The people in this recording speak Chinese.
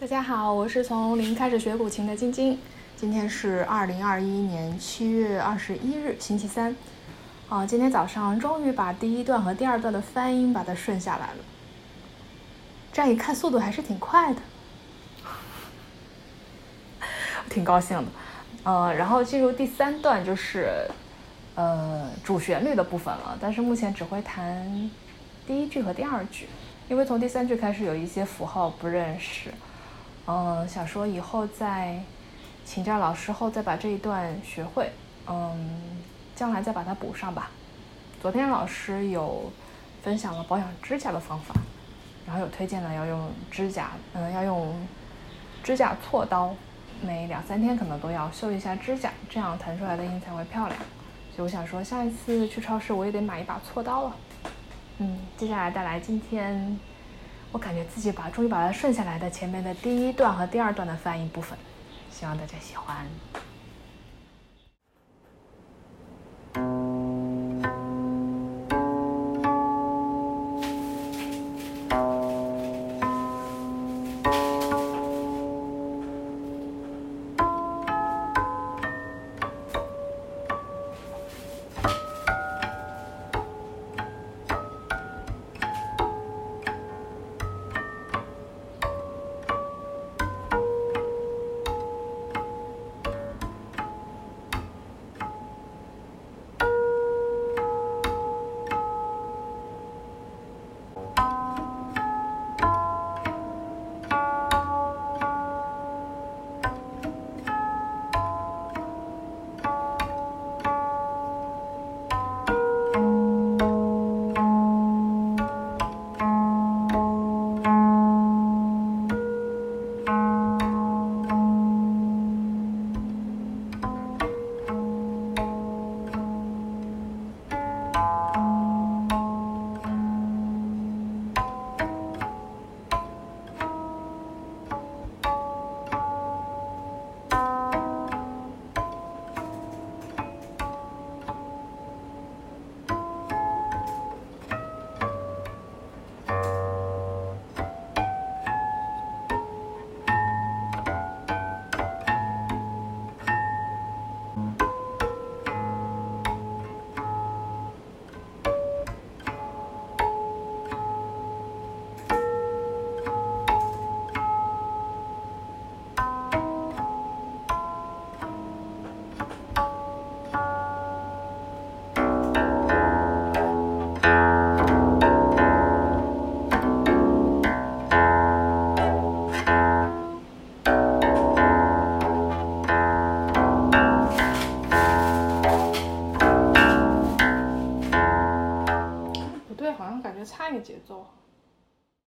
大家好，我是从零开始学古琴的晶晶。今天是二零二一年七月二十一日，星期三。啊，今天早上终于把第一段和第二段的翻音把它顺下来了。这样一看，速度还是挺快的，挺高兴的。呃，然后进入第三段就是呃主旋律的部分了，但是目前只会弹第一句和第二句，因为从第三句开始有一些符号不认识。嗯，想说以后再请教老师后再把这一段学会，嗯，将来再把它补上吧。昨天老师有分享了保养指甲的方法，然后有推荐了要用指甲，嗯，要用指甲锉刀，每两三天可能都要修一下指甲，这样弹出来的音才会漂亮。所以我想说，下一次去超市我也得买一把锉刀了。嗯，接下来带来今天。我感觉自己把终于把它顺下来的前面的第一段和第二段的翻译部分，希望大家喜欢。节奏。